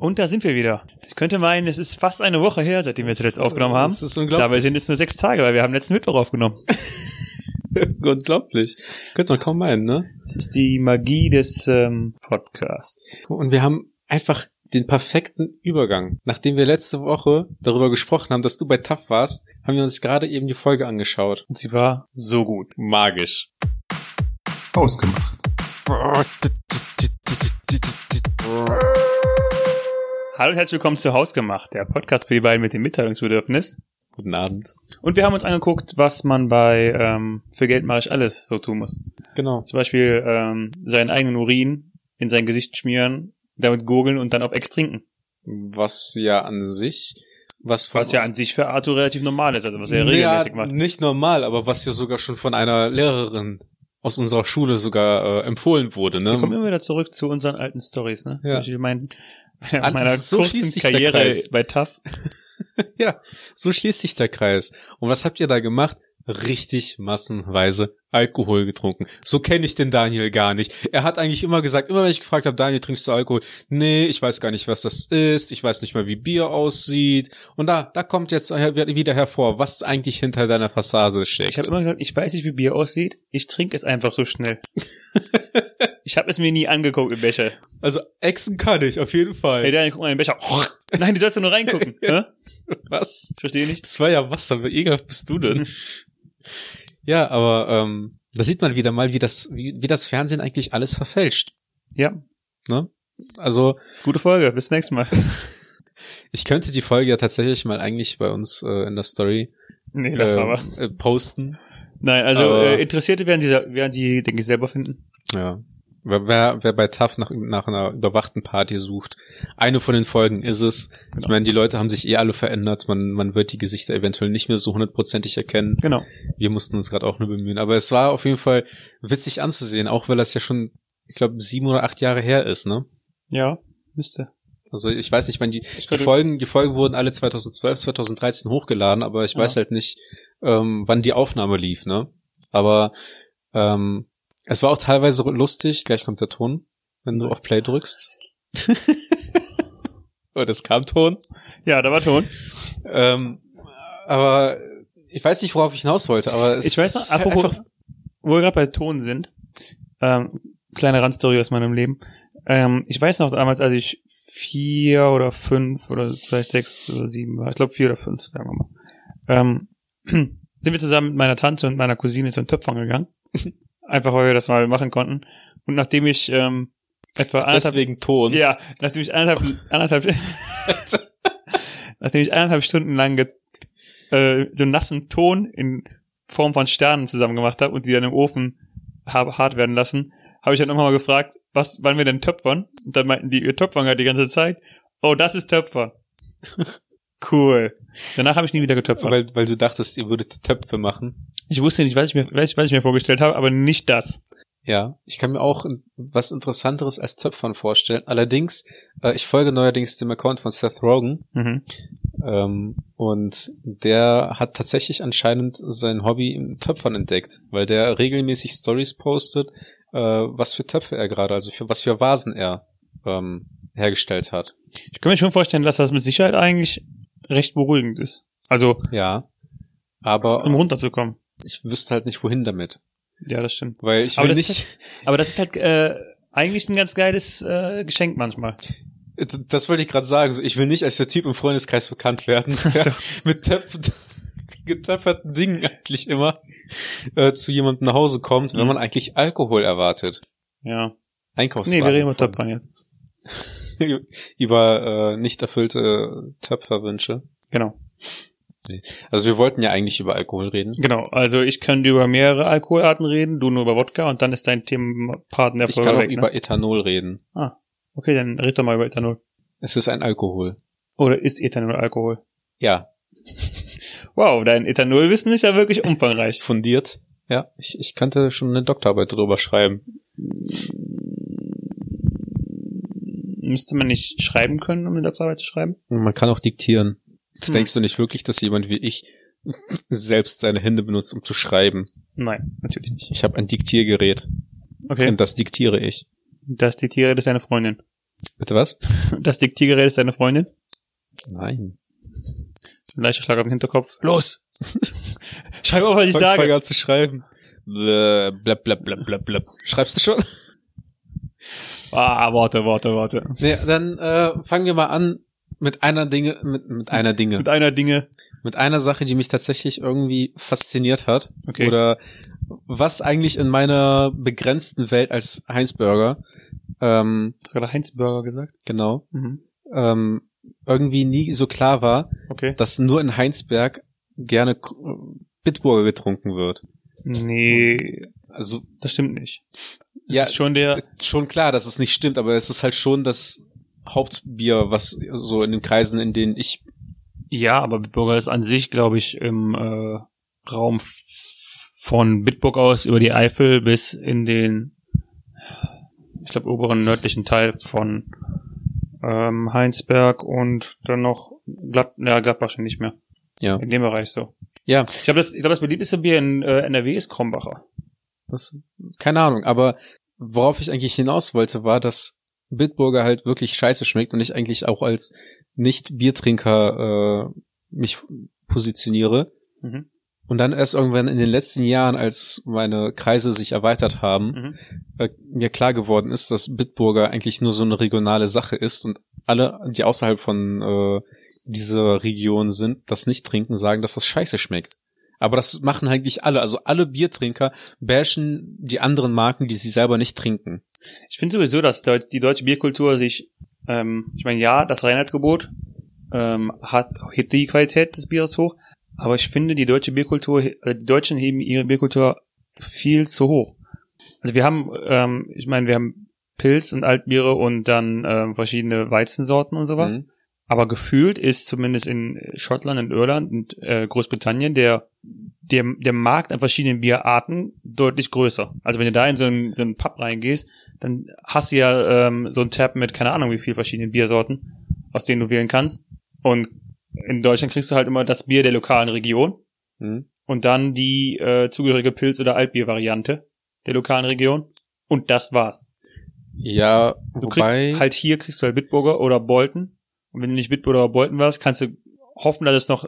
Und da sind wir wieder. Ich könnte meinen, es ist fast eine Woche her, seitdem wir zuletzt aufgenommen haben. Das ist unglaublich. Dabei sind es nur sechs Tage, weil wir haben letzten Mittwoch aufgenommen. unglaublich. Könnte man kaum meinen, ne? Das ist die Magie des ähm, Podcasts. Und wir haben einfach den perfekten Übergang. Nachdem wir letzte Woche darüber gesprochen haben, dass du bei TAF warst, haben wir uns gerade eben die Folge angeschaut. Und sie war so gut. Magisch. Ausgemacht. Hallo und herzlich willkommen zu Hausgemacht, der Podcast für die beiden mit dem Mitteilungsbedürfnis. Guten Abend. Und wir haben uns angeguckt, was man bei ähm, Für Geld mache ich alles so tun muss. Genau. Zum Beispiel ähm, seinen eigenen Urin in sein Gesicht schmieren, damit gurgeln und dann auf Ex trinken. Was ja an sich, was Was ja an sich für Arthur relativ normal ist, also was er ja, regelmäßig macht. nicht normal, aber was ja sogar schon von einer Lehrerin aus unserer Schule sogar äh, empfohlen wurde, ne? Wir kommen immer wieder zurück zu unseren alten Stories, ne? Zum Ja. Beispiel mein, An- meiner so kurzen schließt sich der Karriere Kreis. bei TAF. Ja, so schließt sich der Kreis. Und was habt ihr da gemacht? Richtig massenweise Alkohol getrunken. So kenne ich den Daniel gar nicht. Er hat eigentlich immer gesagt, immer wenn ich gefragt habe, Daniel, trinkst du Alkohol? Nee, ich weiß gar nicht, was das ist. Ich weiß nicht mal, wie Bier aussieht. Und da, da kommt jetzt wieder hervor, was eigentlich hinter deiner Fassade steckt. Ich habe immer gesagt, ich weiß nicht, wie Bier aussieht. Ich trinke es einfach so schnell. ich habe es mir nie angeguckt im Becher. also Echsen kann ich, auf jeden Fall. Hey Daniel, guck mal in den Becher. Nein, du sollst doch nur reingucken. Was? Ich verstehe nicht. Das war ja Wasser. Wie ekelhaft bist du denn? ja, aber ähm, da sieht man wieder mal, wie das, wie, wie das Fernsehen eigentlich alles verfälscht. Ja, Ne? Also gute Folge. Bis nächstes Mal. ich könnte die Folge ja tatsächlich mal eigentlich bei uns äh, in der Story Nee, lass äh, mal. mal. äh, posten. Nein, also aber- äh, Interessierte werden die, werden die, denke ich, selber finden. Ja. Wer, wer, bei TAF nach, nach einer überwachten Party sucht, eine von den Folgen ist es. Ich Genau. meine, die Leute haben sich eh alle verändert. Man, man wird die Gesichter eventuell nicht mehr so hundertprozentig erkennen. Genau. Wir mussten uns gerade auch nur bemühen. Aber es war auf jeden Fall witzig anzusehen, auch weil das ja schon, ich glaube, sieben oder acht Jahre her ist, ne? Ja, müsste. Also ich weiß nicht, wann die, die Folgen, die Folgen wurden alle 2012, 2013 hochgeladen, aber ich Ja. weiß halt nicht, ähm, wann die Aufnahme lief, ne? Aber ähm, es war auch teilweise lustig, gleich kommt der Ton, wenn du auf Play drückst. oh, das kam Ton. Ja, da war Ton. Ähm, aber ich weiß nicht, worauf ich hinaus wollte, aber es Ich weiß noch, ist halt apropos, einfach, wo wir gerade bei Ton sind, ähm, kleine Randstory aus meinem Leben. Ähm, ich weiß noch damals, als ich vier oder fünf oder vielleicht sechs oder sieben war, ich glaube vier oder fünf, sagen wir mal, ähm, sind wir zusammen mit meiner Tante und meiner Cousine zum Töpfern gegangen. Einfach weil wir das mal machen konnten. Und nachdem ich ähm, etwa anderthalb, deswegen Ton. ja, nachdem ich anderthalb, anderthalb, nachdem ich anderthalb Stunden lang ge, äh, so nassen Ton in Form von Sternen zusammen gemacht habe und die dann im Ofen habe hart werden lassen, habe ich dann nochmal gefragt, was, wann wir denn töpfern? Und dann meinten die, ihr töpfern halt die ganze Zeit. Oh, das ist Töpfern. Cool. Danach habe ich nie wieder getöpfert. Weil, weil du dachtest, ihr würdet Töpfe machen. ich wusste nicht, was ich mir, was, was ich mir vorgestellt habe, aber nicht das. Ja, ich kann mir auch was Interessanteres als Töpfern vorstellen. Allerdings, äh, ich folge neuerdings dem Account von Seth Rogen Mhm. ähm, und der hat tatsächlich anscheinend sein Hobby im Töpfern entdeckt, weil der regelmäßig Stories postet, äh, was für Töpfe er gerade, also für was für Vasen er ähm, hergestellt hat. Ich kann mir schon vorstellen, dass das mit Sicherheit eigentlich recht beruhigend ist. Also, Ja, aber um runterzukommen. ich wüsste halt nicht, wohin damit, Ja, das stimmt. weil ich Aber will das nicht. Aber das ist halt äh, eigentlich ein ganz geiles äh, Geschenk manchmal. Das wollte ich gerade sagen. Ich will nicht als der Typ im Freundeskreis bekannt werden, der mit Töpfen, getöpferten Dingen eigentlich immer äh, zu jemandem nach Hause kommt, wenn Mhm. man eigentlich Alkohol erwartet. Ja. Einkaufswagen. Nee, wir reden über. Töpfern jetzt. über äh, nicht erfüllte Töpferwünsche. Genau. Also wir wollten ja eigentlich über Alkohol reden. Genau. Also ich könnte über mehrere Alkoholarten reden, du nur über Wodka und dann ist dein Themenpart in der Ich kann auch weg. über ne? Ethanol reden. Okay, dann red doch mal über Ethanol. Es ist ein Alkohol. Oder ist Ethanol Alkohol? Ja, Wow, dein Ethanolwissen ist ja wirklich umfangreich. fundiert. Ja, ich, ich könnte schon eine Doktorarbeit darüber schreiben. Müsste man nicht schreiben können, um eine Doktorarbeit zu schreiben? Man kann auch diktieren. Hm. Denkst du nicht wirklich, dass jemand wie ich selbst seine Hände benutzt, um zu schreiben? Nein, natürlich nicht. Ich habe ein Diktiergerät Okay. und das diktiere ich. Das diktiere das ist deine Freundin. Bitte was? Das Diktiergerät ist deine Freundin? Nein. Ein leichter Schlag auf den Hinterkopf. Los! Schreib auf, was ich Fang, sage. fang an zu schreiben. Blab, blab, blab, blab, blab. Schreibst du schon? Ah, warte, warte, warte. Nee, dann äh, fangen wir mal an mit einer Dinge, mit, mit einer Dinge, Mit einer Dinge. mit einer Sache, die mich tatsächlich irgendwie fasziniert hat. Okay. Oder was eigentlich in meiner begrenzten Welt als Heinz-Burger, ähm, Hast du gerade Heinz Burger gesagt? genau, Mhm. ähm, irgendwie nie so klar war, Okay. dass nur in Heinsberg gerne K- Bitburger getrunken wird. Nee, Also das stimmt nicht. Das Ja, ist schon der, ist schon klar, dass es nicht stimmt, aber es ist halt schon das Hauptbier, was so in den Kreisen, in denen ich ja, aber Bitburger ist an sich, glaube ich, im äh, Raum von Bitburg aus über die Eifel bis in den, ich glaube, oberen nördlichen Teil von ähm, Heinsberg und dann noch Glatt, ja, Gladbach schon nicht mehr. Ja. In dem Bereich so. Ja. Ich glaube, das, ich glaube, das beliebteste Bier in äh, NRW ist Krombacher. Das, keine Ahnung, aber worauf ich eigentlich hinaus wollte, war, dass Bitburger halt wirklich scheiße schmeckt und ich eigentlich auch als Nicht-Biertrinker äh, mich positioniere. Mhm. Und dann erst irgendwann in den letzten Jahren, als meine Kreise sich erweitert haben, Mhm. äh, mir klar geworden ist, dass Bitburger eigentlich nur so eine regionale Sache ist und alle, die außerhalb von äh, dieser Region sind, das nicht trinken, sagen, dass das scheiße schmeckt. Aber das machen eigentlich alle. Also alle Biertrinker bashen die anderen Marken, die sie selber nicht trinken. Ich finde sowieso, dass die deutsche Bierkultur sich, ähm, ich meine, ja, das Reinheitsgebot ähm, hat hebt die Qualität des Bieres hoch, aber ich finde, die deutsche Bierkultur, äh, die Deutschen heben ihre Bierkultur viel zu hoch. Also wir haben, ähm, ich meine, wir haben Pilz und Altbiere und dann ähm, verschiedene Weizensorten und sowas. Mhm. Aber gefühlt ist zumindest in Schottland, in Irland und äh, Großbritannien der, der, der Markt an verschiedenen Bierarten deutlich größer. Also wenn du da in so einen, so einen Pub reingehst, dann hast du ja ähm, so einen Tab mit keine Ahnung wie viel verschiedenen Biersorten, aus denen du wählen kannst. Und in Deutschland kriegst du halt immer das Bier der lokalen Region Mhm. und dann die äh, zugehörige Pilz- oder Altbier-Variante der lokalen Region. Und das war's. Ja, Du wobei, kriegst halt hier kriegst du halt Bitburger oder Bolton. Und wenn du nicht Bitburger oder Bolton warst, kannst du hoffen, dass es noch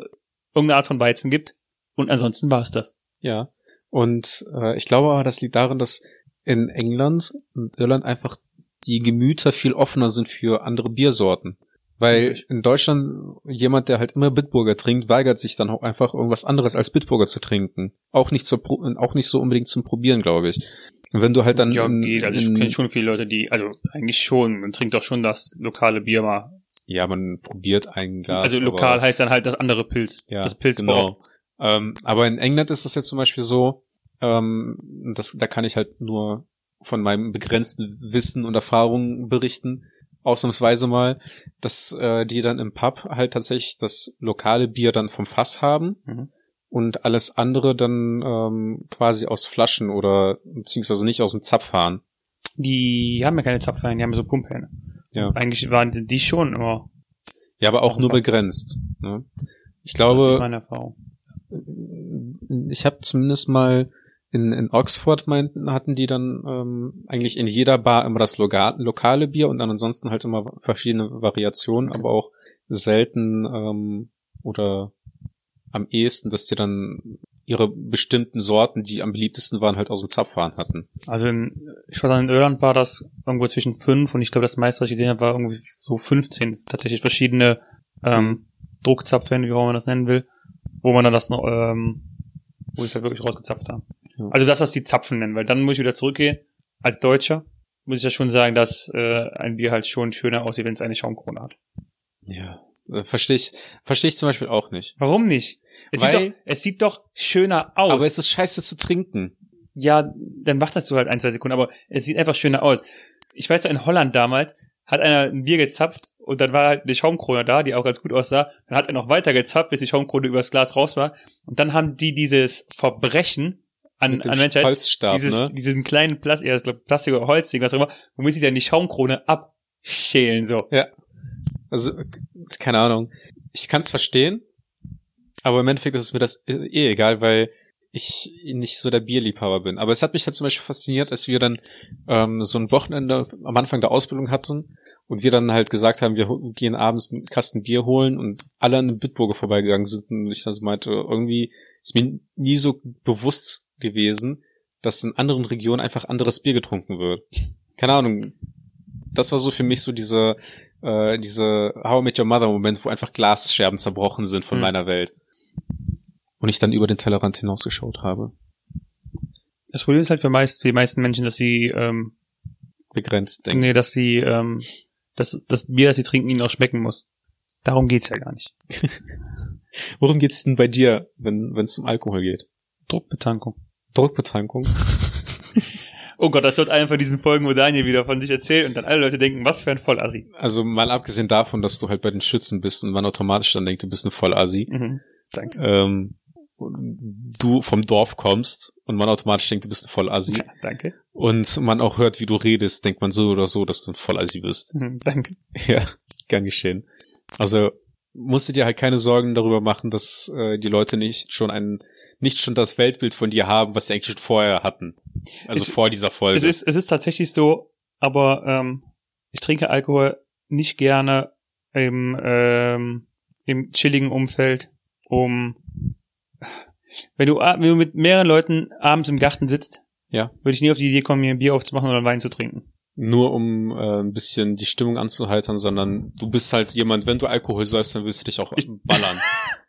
irgendeine Art von Weizen gibt. Und ansonsten war es das. ja. Und äh, ich glaube aber, das liegt darin, dass in England und Irland einfach die Gemüter viel offener sind für andere Biersorten. Weil in Deutschland jemand, der halt immer Bitburger trinkt, weigert sich dann auch einfach irgendwas anderes als Bitburger zu trinken. Auch nicht, zur Pro auch nicht so unbedingt zum Probieren, glaube ich. Und wenn du halt dann ja, geht. Also ich kenne schon viele Leute, die, also eigentlich schon, man trinkt doch schon das lokale Bier mal. Ja, man probiert ein Glas. also lokal heißt dann halt das andere Pilz. Ja, das Pilz genau. Ähm, aber in England ist es jetzt zum Beispiel so, ähm, das, da kann ich halt nur von meinem begrenzten Wissen und Erfahrungen berichten, ausnahmsweise mal, dass äh, die dann im Pub halt tatsächlich das lokale Bier dann vom Fass haben Mhm. und alles andere dann ähm, quasi aus Flaschen oder beziehungsweise nicht aus dem Zapf fahren. Die haben ja keine Zapfhähne, die haben ja so Pumphähne. Ja. Eigentlich waren die schon immer. Ja, aber auch nur begrenzt. Ne? Ich Das glaube, ist meine Erfahrung. ich habe zumindest mal in, in Oxford meinten, hatten die dann ähm, eigentlich in jeder Bar immer das Loga lokale Bier und dann ansonsten halt immer verschiedene Variationen, aber auch selten ähm, oder am ehesten, dass die dann ihre bestimmten Sorten, die am beliebtesten waren, halt aus dem Zapfhahn hatten. Also in Schottland und Irland war das irgendwo zwischen fünf und ich glaube, das meiste, was ich gesehen habe, war irgendwie so 15 tatsächlich verschiedene ähm, Druckzapfhähne, wie auch immer man das nennen will, wo man dann das noch, ähm, wo ich halt wirklich rausgezapft habe. Ja. Also das, was die Zapfen nennen, weil dann muss ich wieder zurückgehen. Als Deutscher muss ich ja schon sagen, dass äh, ein Bier halt schon schöner aussieht, wenn es eine Schaumkrone hat. Ja. Äh, Verstehe ich, verstehe ich zum Beispiel auch nicht. Warum nicht? Es, Weil- sieht doch, es sieht doch schöner aus. Aber es ist scheiße zu trinken. ja, dann wartest du halt ein, zwei Sekunden, aber es sieht einfach schöner aus. Ich weiß ja, in Holland damals hat einer ein Bier gezapft und dann war halt die Schaumkrone da, die auch ganz gut aussah. Dann hat er noch weiter gezapft, bis die Schaumkrone übers Glas raus war. Und dann haben die dieses Verbrechen an, an Menschheit, Holzstab, dieses, ne? diesen kleinen Plastik, ja, Plastik oder Holzding, was auch immer, womit die dann die Schaumkrone abschälen, so. Also, keine Ahnung. Ich kann es verstehen, aber im Endeffekt ist es mir das eh eh egal, weil ich nicht so der Bierliebhaber bin. Aber es hat mich halt zum Beispiel fasziniert, als wir dann ähm, so ein Wochenende am Anfang der Ausbildung hatten und wir dann halt gesagt haben, wir gehen abends einen Kasten Bier holen und alle an einem Bitburger vorbeigegangen sind und ich dann so meinte, irgendwie ist mir nie so bewusst gewesen, dass in anderen Regionen einfach anderes Bier getrunken wird. Keine Ahnung. Das war so für mich so diese, äh, diese How I Met Your Mother Moment, wo einfach Glasscherben zerbrochen sind von Hm. meiner Welt. Und ich dann über den Tellerrand hinausgeschaut habe. Das Problem ist halt für, meist, für die meisten Menschen, dass sie, ähm, Begrenzt denken. nee, dass sie, ähm, dass das Bier, das sie trinken, ihnen auch schmecken muss. Darum geht's ja gar nicht. Worum geht's denn bei dir, wenn es um Alkohol geht? Druckbetankung. Druckbetankung? Oh Gott, das wird eine von diesen Folgen, wo Daniel wieder von sich erzählt und dann alle Leute denken, was für ein Vollassi. Also mal abgesehen davon, dass du halt bei den Schützen bist und man automatisch dann denkt, du bist eine Vollassi. Mhm. Danke. Ähm, du vom Dorf kommst und man automatisch denkt, du bist ein Vollassi. Ja, danke. Und man auch hört, wie du redest, denkt man so oder so, dass du ein Vollassi bist. Mhm, danke. Ja, gern geschehen. Also musst du dir halt keine Sorgen darüber machen, dass äh, die Leute nicht schon ein, nicht schon das Weltbild von dir haben, was sie eigentlich schon vorher hatten. Also Es- vor dieser Folge. Es ist, es ist tatsächlich so, aber ähm, ich trinke Alkohol nicht gerne im, ähm, im chilligen Umfeld, um wenn du, wenn du mit mehreren Leuten abends im Garten sitzt, Ja. würde ich nie auf die Idee kommen, mir ein Bier aufzumachen oder einen Wein zu trinken. Nur um äh, ein bisschen die Stimmung anzuheitern, sondern du bist halt jemand, wenn du Alkohol säufst, dann willst du dich auch ballern.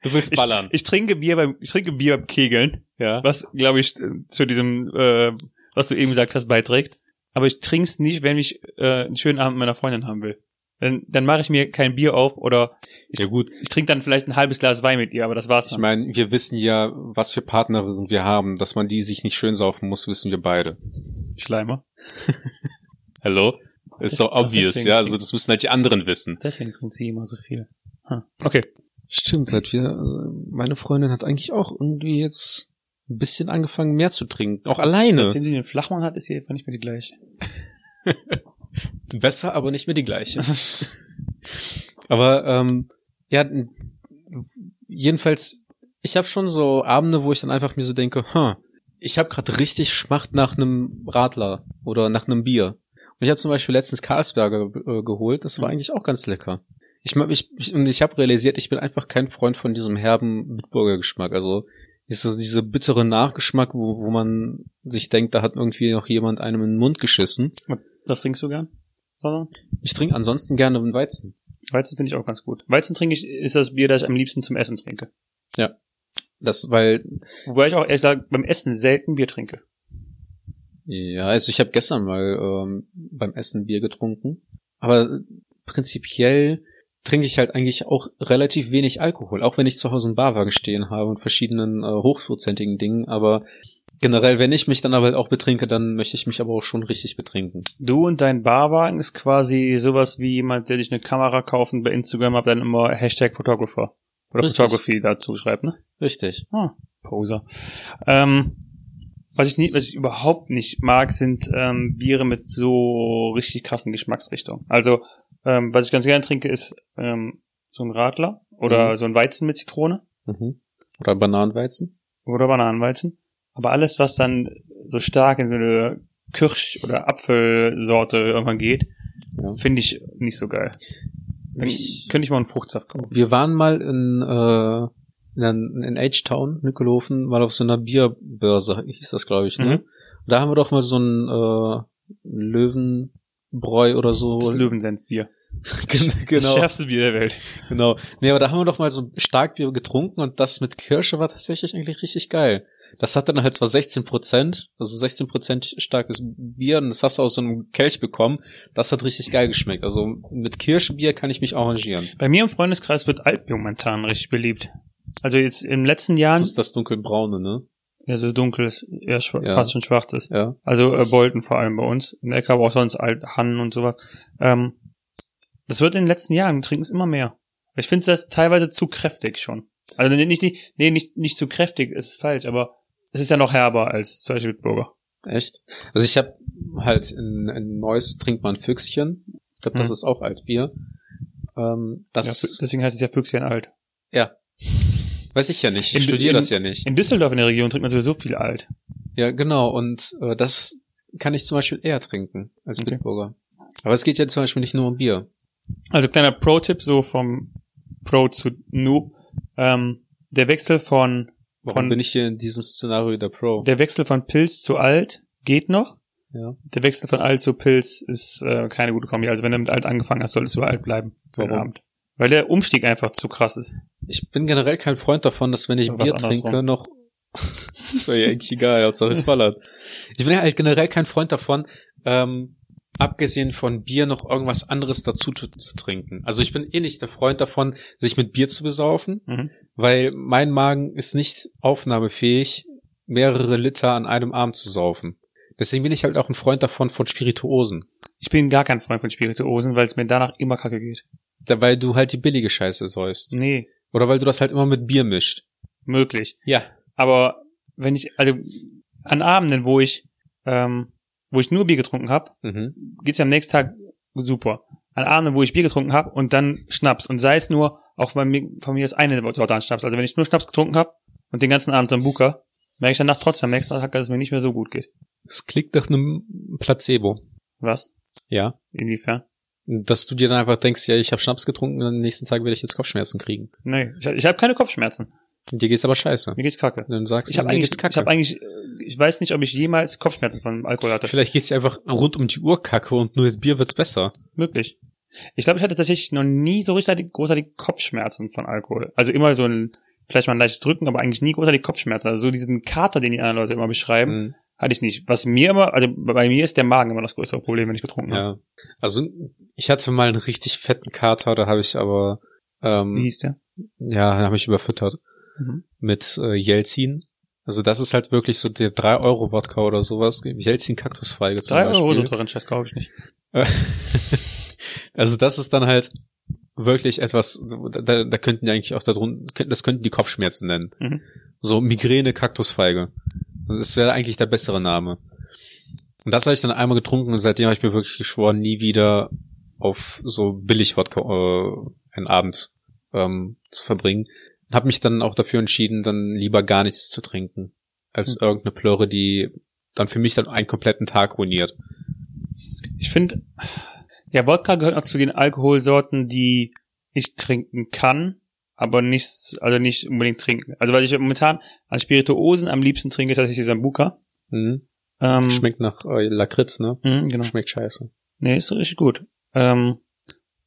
Du willst Ich, ballern. ich trinke Bier beim, ich trinke Bier beim Kegeln, ja. was, glaube ich, zu diesem, äh, was du eben gesagt hast, beiträgt. Aber ich trinke es nicht, wenn ich äh, einen schönen Abend mit meiner Freundin haben will. Dann, dann mache ich mir kein Bier auf oder Ja gut, ich trinke dann vielleicht ein halbes Glas Wein mit ihr, aber das war's ich dann. meine, wir wissen ja, was für Partnerinnen wir haben, dass man die sich nicht schön saufen muss, wissen wir beide. Schleimer. Hallo? Ist so obvious, deswegen ja, also das müssen halt die anderen wissen. Deswegen trinkt sie immer so viel. Hm. Okay. Stimmt, seit wir, also meine Freundin hat eigentlich auch irgendwie jetzt ein bisschen angefangen mehr zu trinken, auch alleine. Seitdem sie den Flachmann hat, ist sie einfach nicht mehr die gleiche. Besser, aber nicht mehr die gleiche. aber ähm, ja, jedenfalls, ich habe schon so Abende, wo ich dann einfach mir so denke, huh, ich habe gerade richtig Schmacht nach einem Radler oder nach einem Bier. Ich habe zum Beispiel letztens Carlsberger äh, geholt, das war Mhm. eigentlich auch ganz lecker. Ich, ich, ich, und ich habe realisiert, ich bin einfach kein Freund von diesem herben Bitburger Geschmack. Also diese, diese bittere Nachgeschmack, wo, wo man sich denkt, da hat irgendwie noch jemand einem in den Mund geschissen. Was trinkst du gern? Sondern? Ich trinke ansonsten gerne einen Weizen. Weizen finde ich auch ganz gut. Weizen trinke ich, ist das Bier, das ich am liebsten zum Essen trinke. Das, weil, Wobei ich auch ehrlich gesagt beim Essen selten Bier trinke. Ja, also ich habe gestern mal ähm, beim Essen Bier getrunken, aber prinzipiell trinke ich halt eigentlich auch relativ wenig Alkohol, auch wenn ich zu Hause einen Barwagen stehen habe und verschiedenen äh, hochprozentigen Dingen, aber generell, wenn ich mich dann aber auch betrinke, dann möchte ich mich aber auch schon richtig betrinken. Du und dein Barwagen ist quasi sowas wie jemand, der dich eine Kamera kauft und bei Instagram hat dann immer Hashtag Photographer. Oder Richtig. Photography dazu schreibt, ne? Richtig. Ah, Poser. Ähm, was ich nie, was ich überhaupt nicht mag, sind ähm, Biere mit so richtig krassen Geschmacksrichtungen. Also, ähm, was ich ganz gerne trinke, ist ähm, so ein Radler oder Mhm. so ein Weizen mit Zitrone Mhm. Oder Bananenweizen? oder Bananenweizen. Aber alles, was dann so stark in so eine Kirsch- oder Apfelsorte irgendwann geht, Ja. finde ich nicht so geil. Dann Ich- könnte ich mal einen Fruchtsaft kaufen. Wir waren mal in, äh, in, in H-Town, Nückelhofen, mal auf so einer Bierbörse, hieß das, glaube ich, ne? Mhm. Da haben wir doch mal so ein äh, Löwenbräu oder so. Das Löwensenfbier. Gen- Das genau, schärfste Bier der Welt. genau. Nee, aber da haben wir doch mal so Starkbier getrunken und das mit Kirsche war tatsächlich eigentlich richtig geil. Das hat dann halt zwar 16 Prozent, also 16 Prozent starkes Bier und das hast du aus so einem Kelch bekommen. Das hat richtig geil geschmeckt. Also mit Kirschbier kann ich mich arrangieren. Bei mir im Freundeskreis wird Altbier momentan richtig beliebt. Also jetzt im letzten Das Jahren, ist das dunkelbraune, ne? ja so dunkles, eher Ja. fast schon schwarzes. Ja. Also äh, Bolton vor allem bei uns. In der Ecke, aber auch sonst Alt Hannen und sowas. Ähm, das wird in den letzten Jahren, trinken es immer mehr. Ich finde das teilweise zu kräftig schon. Also nicht, nicht, nee, nicht, nicht zu kräftig, ist falsch, aber es ist ja noch herber als zum Beispiel Bitburger. Echt? Also ich habe halt in, in Neuss trinkt man Füchschen. Ich glaube, das Hm. ist auch Altbier. Ähm, Ja, das Fü- deswegen heißt es ja Füchschen alt. ja. Weiß ich ja nicht. Ich studiere das ja nicht. In Düsseldorf in der Region trinkt man sowieso viel alt. Ja, genau. Und äh, das kann ich zum Beispiel eher trinken als Okay. Bitburger. Aber es geht ja zum Beispiel nicht nur um Bier. Also kleiner Pro-Tipp, so vom Pro zu Noob. Ähm, der Wechsel von, Warum von bin ich hier in diesem Szenario der Pro? der Wechsel von Pilz zu Alt geht noch. ja. Der Wechsel von Alt zu Pilz ist äh, keine gute Kombi. Also wenn du mit Alt angefangen hast, solltest du bei Alt bleiben Warum? Abend. Weil der Umstieg einfach zu krass ist. Ich bin generell kein Freund davon, dass wenn ich Was Bier trinke, noch. ist ja eigentlich egal, Hauptsache es ballert. Ich bin halt generell kein Freund davon, ähm, abgesehen von Bier noch irgendwas anderes dazu zu, zu trinken. Also ich bin eh nicht der Freund davon, sich mit Bier zu besaufen, Mhm. weil mein Magen ist nicht aufnahmefähig, mehrere Liter an einem Abend zu saufen. Deswegen bin ich halt auch ein Freund davon von Spirituosen. Ich bin gar kein Freund von Spirituosen, weil es mir danach immer kacke geht. Da- Weil du halt die billige Scheiße säufst. Nee, Oder weil du das halt immer mit Bier mischt. möglich. Ja. Aber wenn ich, also an Abenden, wo ich, ähm, wo ich nur Bier getrunken habe, Mhm. geht's ja am nächsten Tag super. An Abenden, wo ich Bier getrunken habe und dann Schnaps und sei es nur, auch bei mir, von mir ist eine Sorte an Schnaps. Also wenn ich nur Schnaps getrunken habe und den ganzen Abend Sambuka, merke ich danach trotzdem am nächsten Tag, dass es mir nicht mehr so gut geht. Es klingt nach einem Placebo. Was? Ja. Inwiefern? Dass du dir dann einfach denkst, ja, ich habe Schnaps getrunken und am nächsten Tag werde ich jetzt Kopfschmerzen kriegen. Nee, ich, habe keine Kopfschmerzen. Dir geht's aber scheiße. Mir geht's kacke. Dann sagst Ich du, habe mir geht's kacke. ich habe eigentlich, äh, ich weiß nicht, ob ich jemals Kopfschmerzen von Alkohol hatte. Vielleicht geht's dir einfach rund um die Uhr kacke und nur mit Bier wird's besser. Möglich. Ich glaube, ich hatte tatsächlich noch nie so richtig großartig Kopfschmerzen von Alkohol. Also immer so ein, vielleicht mal ein leichtes Drücken, aber eigentlich nie großartig Kopfschmerzen. Also so diesen Kater, den die anderen Leute immer beschreiben, Mhm. Hatte ich nicht. Was mir immer, also bei mir ist der Magen immer das größere Problem, wenn ich getrunken habe. Ja. Also ich hatte mal einen richtig fetten Kater, da habe ich aber Wie ähm, hieß der? ja, habe ich überfüttert Mhm. mit äh, Jelzin. Also das ist halt wirklich so der 3 Euro Wodka oder sowas. Jelzin Kaktusfeige zum Drei Euro so teuren Scheiß kaufe ich nicht. also das ist dann halt wirklich etwas, da, da könnten die eigentlich auch darunter, das könnten die Kopfschmerzen nennen. Mhm. So Migräne Kaktusfeige. Das wäre eigentlich der bessere Name. Und das habe ich dann einmal getrunken und seitdem habe ich mir wirklich geschworen, nie wieder auf so billig Wodka äh, einen Abend ähm, zu verbringen. Habe mich dann auch dafür entschieden, dann lieber gar nichts zu trinken, als Hm. irgendeine Plörre, die dann für mich dann einen kompletten Tag ruiniert. Ich finde, ja, Wodka gehört auch zu den Alkoholsorten, die ich trinken kann, aber nicht, also nicht unbedingt trinken. Also weil ich momentan an Spirituosen am liebsten trinke, ist tatsächlich Sambuka. Mhm. Ähm, Schmeckt nach äh, Lakritz, ne? mh, genau. Schmeckt scheiße. Nee, ist richtig gut. Ähm,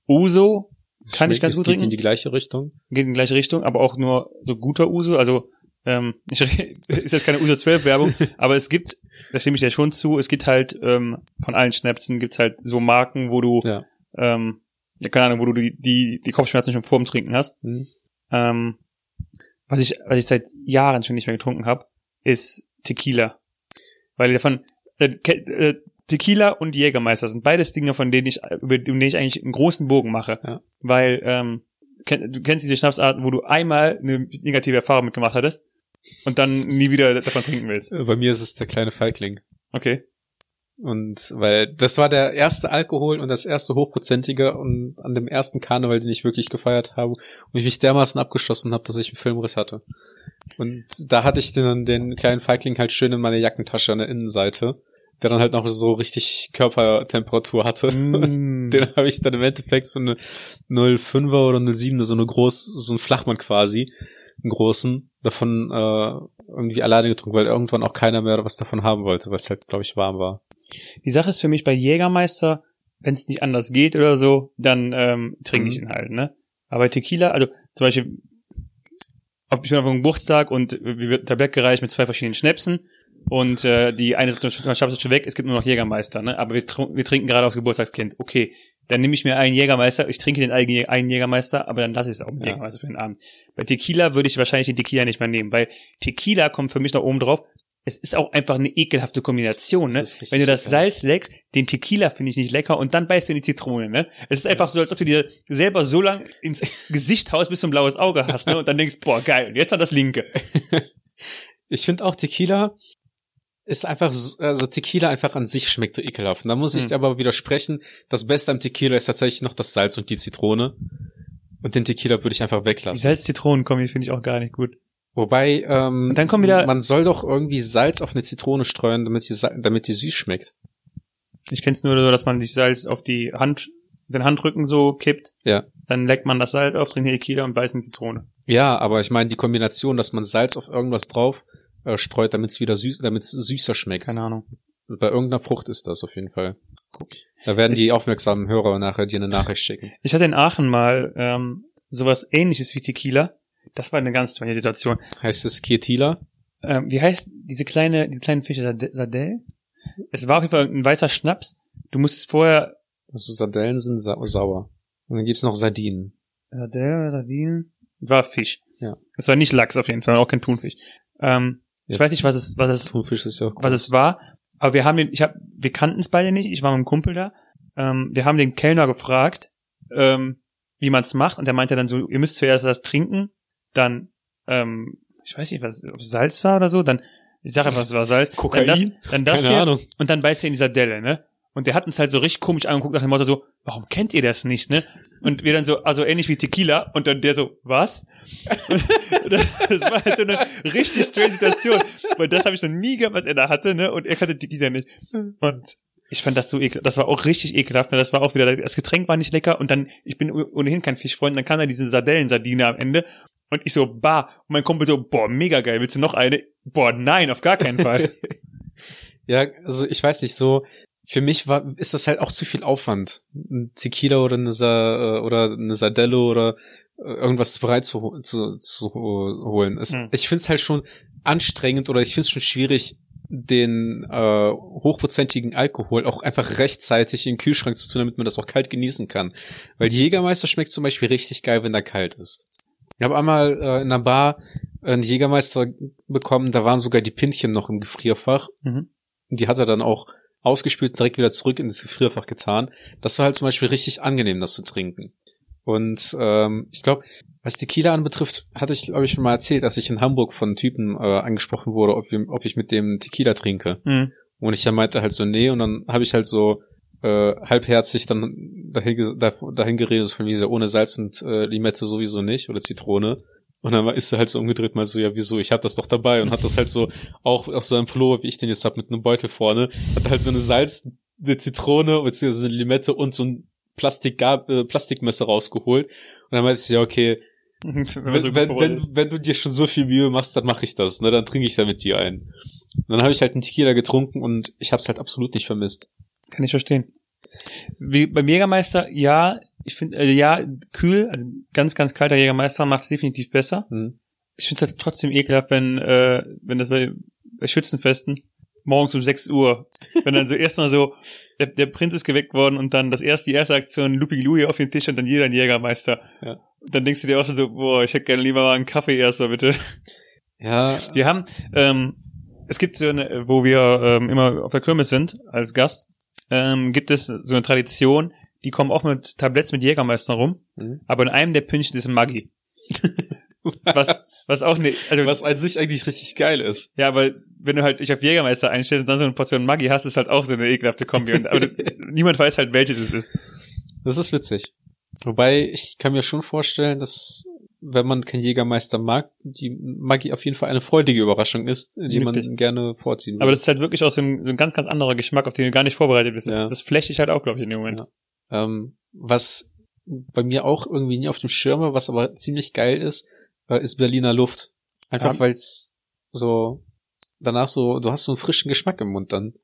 Uso Kann ich Schmeckt- ganz es gut geht trinken. in die gleiche Richtung. geht in die gleiche Richtung, aber auch nur so guter Uso. Also ähm, ich, ist jetzt keine Uso 12 Werbung, aber es gibt, da stimme ich dir schon zu, es gibt halt ähm, von allen Schnäpsen gibt's halt so Marken, wo du, Ja. ähm, ja keine Ahnung, wo du die, die, die Kopfschmerzen schon vor dem Trinken hast. Mhm. Ähm, was ich, was ich seit Jahren schon nicht mehr getrunken habe, ist Tequila. Weil davon, äh, äh, Tequila und Jägermeister sind beides Dinge, von denen ich, über die ich eigentlich einen großen Bogen mache. Ja. Weil, ähm, du kennst diese Schnapsarten, wo du einmal eine negative Erfahrung mitgemacht hattest und dann nie wieder davon trinken willst. Äh, Bei mir ist es der kleine Feigling. Okay. Und weil das war der erste Alkohol und das erste hochprozentige und an dem ersten Karneval, den ich wirklich gefeiert habe und ich mich dermaßen abgeschossen habe, dass ich einen Filmriss hatte. Und da hatte ich den, den kleinen Feigling halt schön in meiner Jackentasche an der Innenseite, der dann halt noch so richtig Körpertemperatur hatte. Mm. Den habe ich dann im Endeffekt so eine 05er oder eine 7er, so eine groß, so ein Flachmann quasi, einen großen, davon äh, irgendwie alleine getrunken, weil irgendwann auch keiner mehr was davon haben wollte, weil es halt, glaube ich, warm war. Die Sache ist für mich bei Jägermeister, wenn es nicht anders geht oder so, dann ähm, trinke ich Mhm. ihn halt, ne? Aber bei Tequila, also zum Beispiel, auf- ich bin auf einem Geburtstag und mir wird Tablett gereicht mit zwei verschiedenen Schnäpsen und äh, die eine ist schon weg, es gibt nur noch Jägermeister, ne? Aber wir, tr- wir trinken gerade aufs Geburtstagskind. Okay, dann nehme ich mir einen Jägermeister, ich trinke den einen Jägermeister, aber dann lasse ich es auch mit Ja. Jägermeister für den Abend. Bei Tequila würde ich wahrscheinlich den Tequila nicht mehr nehmen, weil Tequila kommt für mich noch oben drauf. Es ist auch einfach eine ekelhafte Kombination, ne? Wenn du das. Salz leckst, den Tequila finde ich nicht lecker und dann beißt du in die Zitrone, ne? Es ist einfach so, als ob du dir selber so lang ins Gesicht haust, bis du ein blaues Auge hast, ne? Und dann denkst, boah, geil, und jetzt hat das linke. Ich finde auch Tequila ist einfach, so- also Tequila einfach an sich schmeckt ekelhaft. Und da muss ich Hm. aber widersprechen, das Beste am Tequila ist tatsächlich noch das Salz und die Zitrone. Und den Tequila würde ich einfach Die weglassen. Salz-Zitronen-Kombi finde ich auch gar nicht gut. Wobei, ähm, Und dann kommen wieder- man soll doch irgendwie Salz auf eine Zitrone streuen, damit die, Sa- damit die süß schmeckt. Ich kenne es nur so, dass man sich Salz auf die Hand, den Handrücken so kippt. Ja. Dann leckt man das Salz auf, trinkt Tequila und beißt eine Zitrone. Ja, aber ich meine die Kombination, dass man Salz auf irgendwas drauf äh, streut, damit es wieder süß, damit es süßer schmeckt. Keine Ahnung. Bei irgendeiner Frucht ist das auf jeden Fall. Da werden die aufmerksamen Hörer nachher dir eine Nachricht schicken. Ich hatte in Aachen mal ähm, sowas ähnliches wie Tequila. Das war eine ganz tolle Situation. Heißt es Kietila? Ähm, wie heißt diese kleine, diese kleinen Fische? Sardell? Es war auf jeden Fall ein weißer Schnaps. Du musstest vorher Also Sardellen sind sa sauer. Und dann gibt's noch Sardinen. Sardell oder Sardinen? War Fisch. Ja. Es war nicht Lachs auf jeden Fall, auch kein Thunfisch. Ähm, Ich Ja. weiß nicht, was es, was es, Thunfisch ist ja auch was es war, aber wir haben den, ich hab, wir kannten es beide nicht. Ich war mit einem Kumpel da. Ähm, wir haben den Kellner gefragt, ähm, wie man es macht, und der meinte dann so: Ihr müsst zuerst das trinken, dann, ähm, ich weiß nicht, was, ob es Salz war oder so, dann, ich sag einfach, es war Salz. Kokain? Dann das, dann das Keine hier, Ahnung. und dann beißt er in dieser Delle, ne? Und der hat uns halt so richtig komisch angeguckt nach dem Motto so, warum kennt ihr das nicht, ne? Und wir dann so, also ähnlich wie Tequila und dann der so, was? Das war halt so eine richtig strange Situation, weil das habe ich noch nie gehabt, was er da hatte, ne? Und er kannte Tequila nicht. Und ich fand das so ekelhaft, das war auch richtig ekelhaft, ne? Das war auch wieder, das Getränk war nicht lecker und dann, ich bin ohnehin kein Fischfreund, und dann kam da diese Sardellen-Sardine am Ende und ich so, bah, und mein Kumpel so, boah, mega geil, willst du noch eine? Boah, nein, auf gar keinen Fall. Ja, also ich weiß nicht, so für mich war ist das halt auch zu viel Aufwand, ein Tequila oder eine Sa äh, oder eine Sardello oder äh, irgendwas bereit zu, zu, zu ho- holen. Es, Hm. Ich find's halt schon anstrengend oder ich find's schon schwierig, den äh, hochprozentigen Alkohol auch einfach rechtzeitig in den Kühlschrank zu tun, damit man das auch kalt genießen kann. Weil Jägermeister schmeckt zum Beispiel richtig geil, wenn er kalt ist. Ich habe einmal äh, in einer Bar einen Jägermeister bekommen, da waren sogar die Pintchen noch im Gefrierfach. Mhm. Und die hat er dann auch ausgespült und direkt wieder zurück in das Gefrierfach getan. Das war halt zum Beispiel richtig angenehm, das zu trinken. Und ähm, ich glaube, was Tequila anbetrifft, hatte ich, glaube ich, schon mal erzählt, dass ich in Hamburg von Typen äh, angesprochen wurde, ob, ob ich mit dem Tequila trinke. Mhm. Und ich dann meinte halt so, nee, und dann habe ich halt so äh, halbherzig dann dahin, dahin geredet, so von wie so, ohne Salz und äh, Limette sowieso nicht oder Zitrone. Und dann ist er halt so umgedreht, mal so, ja, wieso, ich hab das doch dabei und hat das halt so auch aus seinem Pullover, wie ich den jetzt hab, mit einem Beutel vorne, hat halt so eine Salz, eine Zitrone, beziehungsweise eine Limette und so ein Plastik äh, Plastikmesser rausgeholt. Und dann meinte ich, ja, okay, Wenn wenn, wenn, wenn, du dir schon so viel Mühe machst, dann mache ich das, ne? Dann trinke ich da mit dir ein. Und dann habe ich halt einen Tequila getrunken und ich habe es halt absolut nicht vermisst. Kann ich verstehen. Wie beim Jägermeister, ja, ich finde, äh, ja, kühl, also ganz, ganz kalter Jägermeister macht es definitiv besser. Hm. Ich finde es halt trotzdem ekelhaft, wenn, äh, wenn das bei, bei Schützenfesten morgens um 6 Uhr, wenn dann so erstmal so, der, der Prinz ist geweckt worden und dann das erste, die erste Aktion, Lupi Louis auf den Tisch und dann jeder ein Jägermeister. Ja. Und dann denkst du dir auch schon so, boah, ich hätte gerne lieber mal einen Kaffee erstmal bitte. Ja, Wir haben, ähm, es gibt so eine, wo wir ähm, immer auf der Kirmes sind als Gast, ähm, gibt es so eine Tradition, die kommen auch mit Tabletts mit Jägermeister rum, Mhm. aber in einem der Pünktchen ist ein Maggi. Was, was auch ne, also, was an sich eigentlich richtig geil ist. ja, aber wenn du halt dich auf Jägermeister einstellst und dann so eine Portion Maggi hast, ist halt auch so eine ekelhafte Kombi. Und, aber niemand weiß halt, welches es ist. Das ist witzig. Wobei, ich kann mir schon vorstellen, dass wenn man keinen Jägermeister mag, die Maggi auf jeden Fall eine freudige Überraschung ist, die man Wirklich. gerne vorziehen würde. Aber das ist halt wirklich auch so ein, so ein ganz, ganz anderer Geschmack, auf den du gar nicht vorbereitet bist. Das, Ja. das flecht dich halt auch, glaube ich, in dem Moment. Ja. Ähm, was bei mir auch irgendwie nie auf dem Schirm war, was aber ziemlich geil ist, äh, ist Berliner Luft. Einfach Ja. weil es so danach so, du hast so einen frischen Geschmack im Mund dann.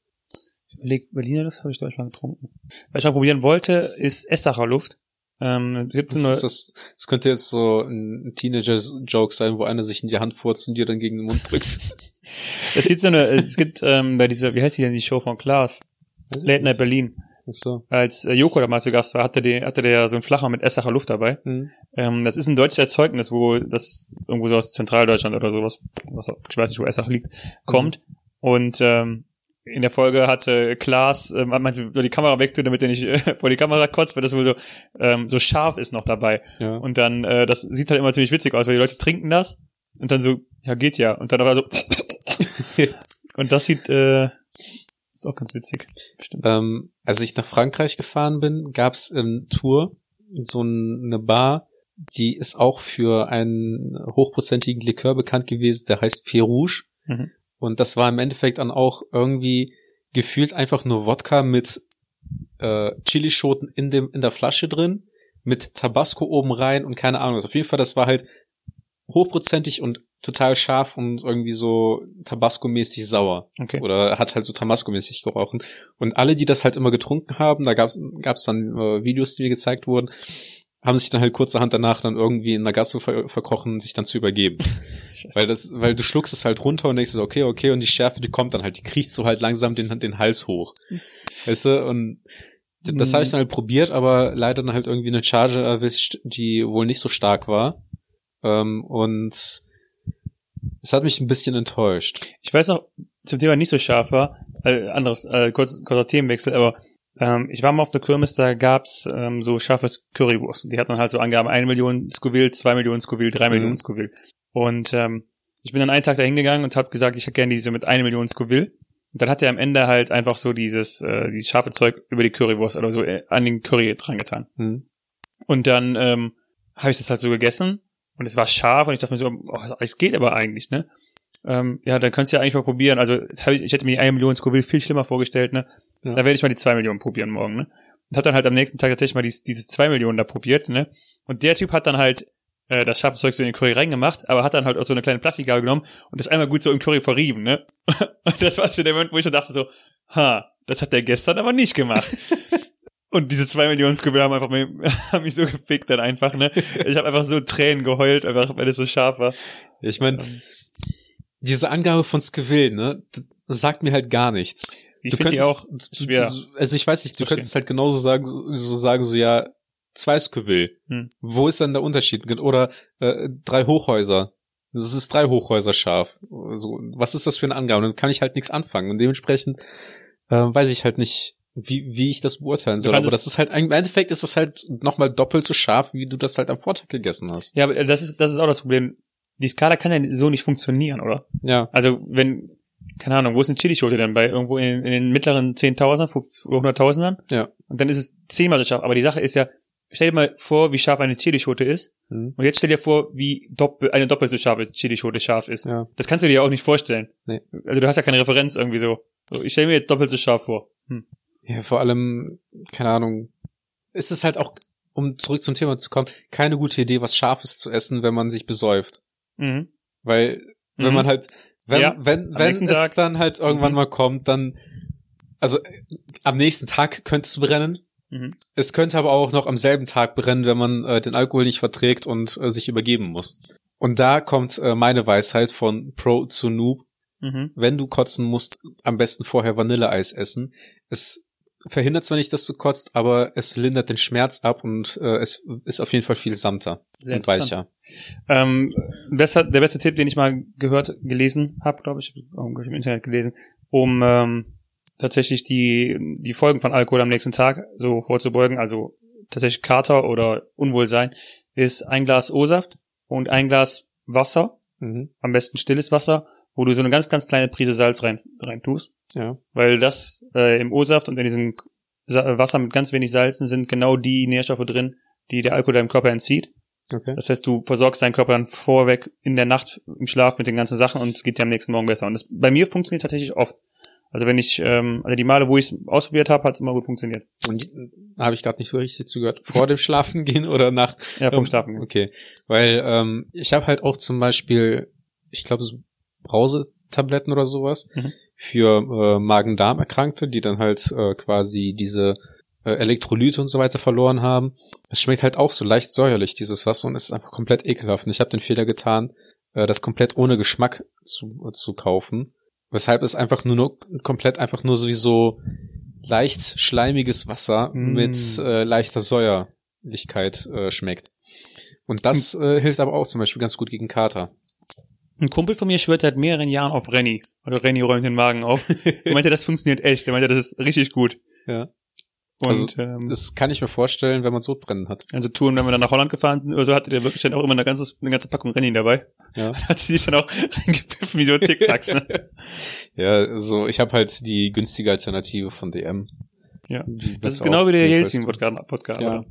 Ich überleg, Berliner Luft habe ich glaube ich mal getrunken. Was ich mal probieren wollte, ist Essacher Luft. Ähm, Das, ist das, das könnte jetzt so ein Teenager-Joke sein, wo einer sich in die Hand furzt und dir dann gegen den Mund drückt. es gibt so eine, es gibt ähm, bei dieser, wie heißt die denn die Show von Klaas? Late Night Berlin. Ach so. Als äh, Joko da mal zu Gast war, hatte der, hatte der so einen Flacher mit Essacher Luft dabei. Hm. Ähm, das ist ein deutsches Erzeugnis, wo das irgendwo so aus Zentraldeutschland oder sowas, was, ich weiß nicht, wo Essach liegt, kommt. Und ähm, in der Folge hatte Klaas, äh, meinte, so die Kamera wegtun, damit er nicht äh, vor die Kamera kotzt, weil das wohl so, ähm, so scharf ist noch dabei. Ja. Und dann, äh, das sieht halt immer ziemlich witzig aus, weil die Leute trinken das und dann so, ja, geht ja. Und dann aber so. und das sieht, äh, ist auch ganz witzig. Bestimmt. Ähm, als ich nach Frankreich gefahren bin, gab's im Tour so ein- eine Bar, die ist auch für einen hochprozentigen Likör bekannt gewesen, der heißt Pied Rouge. Mhm. Und das war im Endeffekt dann auch irgendwie gefühlt einfach nur Wodka mit äh, Chilischoten in dem in der Flasche drin mit Tabasco oben rein und keine Ahnung. Also auf jeden Fall, das war halt hochprozentig und total scharf und irgendwie so Tabasco-mäßig sauer. Okay. Oder hat halt so Tabasco-mäßig gerochen. Und alle, die das halt immer getrunken haben, da gab's gab's dann äh, Videos, die mir gezeigt wurden, haben sich dann halt kurzerhand danach dann irgendwie in der Gasse ver verkochen, sich dann zu übergeben. weil das, weil du schluckst es halt runter und denkst so, okay, okay, und die Schärfe, die kommt dann halt, die kriecht so halt langsam den, den Hals hoch. Weißt du, und das habe ich dann halt probiert, aber leider dann halt irgendwie eine Charge erwischt, die wohl nicht so stark war. Ähm, und es hat mich ein bisschen enttäuscht. Ich weiß noch, zum Thema nicht so scharf war, äh, anderes, äh, kurz, kurzer Themenwechsel, aber ähm, ich war mal auf der Kirmes, da gab's ähm, so scharfes Currywurst. Die hatten halt so Angaben, eine Million Scoville, zwei Millionen Scoville, drei Mhm. Millionen Scoville. Und ähm, ich bin dann einen Tag da hingegangen und habe gesagt, ich hätte gerne diese mit eine Million Scoville. Und dann hat er am Ende halt einfach so dieses, äh, dieses scharfe Zeug über die Currywurst oder so äh, an den Curry dran getan. Hm. Und dann ähm, habe ich das halt so gegessen und es war scharf und ich dachte mir so, oh, es geht aber eigentlich, ne? Ähm, ja, dann kannst du ja eigentlich mal probieren. Also ich, ich hätte mir die eine Million Scoville viel schlimmer vorgestellt, ne? Ja. Da werde ich mal die zwei Millionen probieren morgen, ne? Und hab dann halt am nächsten Tag tatsächlich mal dies, diese zwei Millionen da probiert, ne? Und der Typ hat dann halt äh, das scharfe Zeug so in den Curry reingemacht, aber hat dann halt auch so eine kleine Plastikgabel genommen und das einmal gut so im Curry verrieben, ne? Und das war so der Moment, wo ich so dachte so, ha, das hat der gestern aber nicht gemacht. Und diese zwei Millionen Scoville haben einfach mich, haben mich so gefickt dann einfach, ne? Ich habe einfach so Tränen geheult, einfach weil es so scharf war. Ich meine, Ähm, diese Angabe von Scoville, ne, das sagt mir halt gar nichts. Ich finde die auch schwer. du- Also ich weiß nicht, du Verstehen. könntest halt genauso sagen, so, sagen, so ja, zwei Scoville. Hm. Wo ist dann der Unterschied? Oder äh, drei Hochhäuser. Das ist drei Hochhäuser scharf. So, was ist das für eine Angabe? Dann kann ich halt nichts anfangen. Und dementsprechend äh, weiß ich halt nicht, wie, wie ich das beurteilen soll. Aber das ist halt, im Endeffekt ist es halt nochmal doppelt so scharf, wie du das halt am Vortag gegessen hast. Ja, aber das ist, das ist auch das Problem. Die Skala kann ja so nicht funktionieren, oder? Ja. Also, wenn, keine Ahnung, wo ist eine Chilischote denn? Bei irgendwo in, in den mittleren 10.000, oder 100.000ern? Ja. Und dann ist es zehnmal so scharf. Aber die Sache ist ja, stell dir mal vor, wie scharf eine Chilischote ist. Hm. Und jetzt stell dir vor, wie doppel, eine doppelt so scharfe Chilischote scharf ist. Ja. Das kannst du dir ja auch nicht vorstellen. Nee. Also du hast ja keine Referenz irgendwie so. so ich stelle mir jetzt doppelt so scharf vor. Hm. Ja, vor allem, keine Ahnung, ist es halt auch, um zurück zum Thema zu kommen, keine gute Idee, was Scharfes zu essen, wenn man sich besäuft. Mhm. Weil, wenn Mhm. man halt, wenn, Ja, wenn, wenn es Tag. dann halt irgendwann Mhm. mal kommt, dann, also am nächsten Tag könnte es brennen. Mhm. Es könnte aber auch noch am selben Tag brennen, wenn man äh, den Alkohol nicht verträgt und äh, sich übergeben muss. Und da kommt äh, meine Weisheit von Pro zu Noob. Mhm. Wenn du kotzen musst, am besten vorher Vanilleeis essen. Es verhindert zwar nicht, dass du kotzt, aber es lindert den Schmerz ab und äh, es ist auf jeden Fall viel samter Sehr und weicher. Ähm, besser, der beste Tipp, den ich mal gehört, gelesen habe, glaube ich, irgendwo im Internet gelesen, um ähm, tatsächlich die, die Folgen von Alkohol am nächsten Tag so vorzubeugen, also tatsächlich Kater oder Unwohlsein, ist ein Glas O-Saft und ein Glas Wasser, Mhm. am besten stilles Wasser, wo du so eine ganz, ganz kleine Prise Salz rein, rein tust. Ja. Weil das äh, im O-Saft und in diesem Sa Wasser mit ganz wenig Salzen sind genau die Nährstoffe drin, die der Alkohol deinem Körper entzieht. Okay. Das heißt, du versorgst deinen Körper dann vorweg in der Nacht im Schlaf mit den ganzen Sachen und es geht dir am nächsten Morgen besser. Und das bei mir funktioniert tatsächlich oft. Also wenn ich, ähm, also die Male, wo ich es ausprobiert habe, hat es immer gut funktioniert. Und habe ich gerade nicht so richtig zugehört. Vor dem Schlafen gehen oder nach? Ja, vom Ähm, Schlafen. gehen. Okay. Weil ähm, ich habe halt auch zum Beispiel, ich glaube, so Brausetabletten oder sowas Mhm. für äh, Magen-Darm-Erkrankte, die dann halt äh, quasi diese Elektrolyte und so weiter verloren haben. Es schmeckt halt auch so leicht säuerlich, dieses Wasser, und es ist einfach komplett ekelhaft. Und ich habe den Fehler getan, äh, das komplett ohne Geschmack zu, äh, zu kaufen. Weshalb es einfach nur, nur komplett einfach nur sowieso leicht schleimiges Wasser Mm. mit äh, leichter Säuerlichkeit äh, schmeckt. Und das äh, hilft aber auch zum Beispiel ganz gut gegen Kater. Ein Kumpel von mir schwört seit mehreren Jahren auf Renny. Oder Renny räumt den Magen auf. Er meinte, das funktioniert echt. Er meinte, das ist richtig gut. Ja. Und Also, ähm, Das kann ich mir vorstellen, wenn man Sodbrennen hat. also Touren, wenn wir dann nach Holland gefahren sind, oder so hatte der wirklich dann auch immer eine ganze, eine ganze Packung Renny dabei. Ja. Hat sie sich dann auch reingepfiffen wie so Tic-Tacs, ne? Ja, also ich habe halt die günstige Alternative von DM. Ja. Die Das ist genau wie der Jelzin-Wodka. Ja.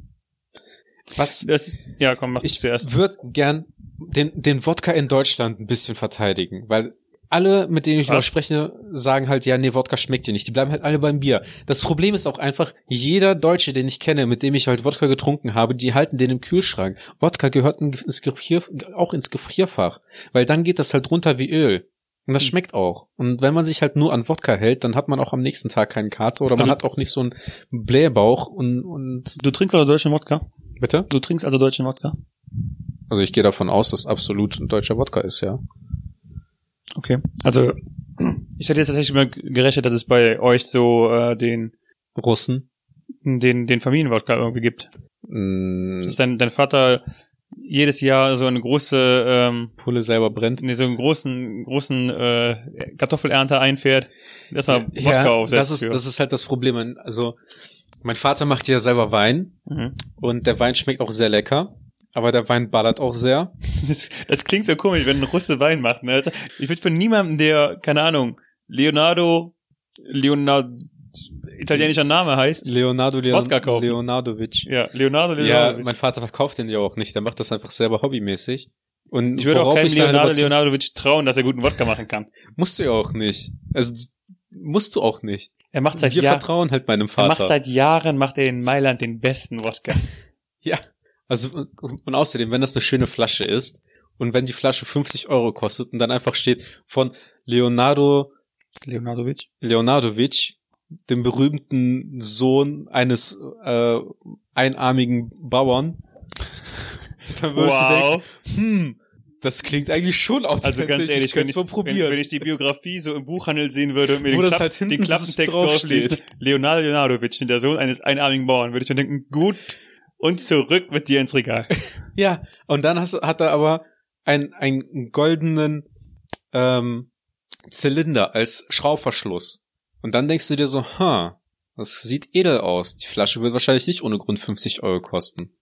Was Das ja, komm, mach ich zuerst. würde gern den, den Wodka in Deutschland ein bisschen verteidigen, weil alle, mit denen ich Was? noch spreche, sagen halt, ja, nee, Wodka schmeckt dir nicht. Die bleiben halt alle beim Bier. Das Problem ist auch einfach, jeder Deutsche, den ich kenne, mit dem ich halt Wodka getrunken habe, die halten den im Kühlschrank. Wodka gehört ins Gefrier, auch ins Gefrierfach, weil dann geht das halt runter wie Öl. Und das Hm. schmeckt auch. Und wenn man sich halt nur an Wodka hält, dann hat man auch am nächsten Tag keinen Kater oder man Also- hat auch nicht so einen Blähbauch und, und Du trinkst also deutschen Wodka? bitte? Du trinkst also deutschen Wodka? Also ich gehe davon aus, dass absolut ein deutscher Wodka ist, ja. Okay. Also, ich hätte jetzt tatsächlich mal gerechnet, dass es bei euch so äh, den, Russen. den, den Familienwodka irgendwie gibt. Mh, Dass dein, dein Vater jedes Jahr so eine große, ähm, Pulle selber brennt. nee, so einen großen, großen äh, Kartoffelernte einfährt, dass er Wodka aufsetzt. das ist, für. das ist halt das Problem. Also, mein Vater macht ja selber Wein Mhm. und der Wein schmeckt auch sehr lecker, aber der Wein ballert auch sehr. Das, das klingt so komisch, wenn ein Russe Wein macht. Ne? Also, Ich würde von niemandem, der, keine Ahnung, Leonardo, Leonardo, italienischer Name heißt, Leonardo Leon Wodka kaufen. Leonardovic. ja, Leonardo, Ja, Leonardo. mein Vater verkauft den ja auch nicht, der macht das einfach selber hobbymäßig. Und ich würde auch keinem Leonardo Leonardovic trauen, dass er guten Wodka machen kann. Musst du ja auch nicht. Also, musst du auch nicht. Er macht seit Wir Jahren, vertrauen halt meinem er Vater. macht seit Jahren, macht er in Mailand den besten Wodka. Ja. Also, und außerdem, wenn das eine schöne Flasche ist und wenn die Flasche 50 Euro kostet und dann einfach steht von Leonardo Leonardovic? Leonardovic, dem berühmten Sohn eines äh, einarmigen Bauern, dann würdest du denken, hm, das klingt eigentlich schon authentisch. Also ganz ehrlich, ich wenn könnte ich, mal wenn, probieren. wenn ich die Biografie so im Buchhandel sehen würde und mir Wo den, Klapp, halt den Klappentext draufsteht. Leonardo Leonardovic, der Sohn eines einarmigen Bauern, würde ich schon denken, gut und zurück mit dir ins Regal. Ja, und dann hast, du- hat er aber einen, einen goldenen ähm, Zylinder als Schraubverschluss. Und dann denkst du dir so, ha, das sieht edel aus. Die Flasche wird wahrscheinlich nicht ohne Grund 50 Euro kosten.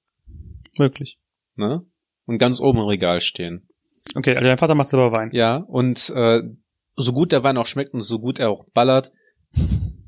Möglich. Ne? Und ganz oben im Regal stehen. Okay, also dein Vater macht selber Wein. Ja, und äh, so gut der Wein auch schmeckt und so gut er auch ballert,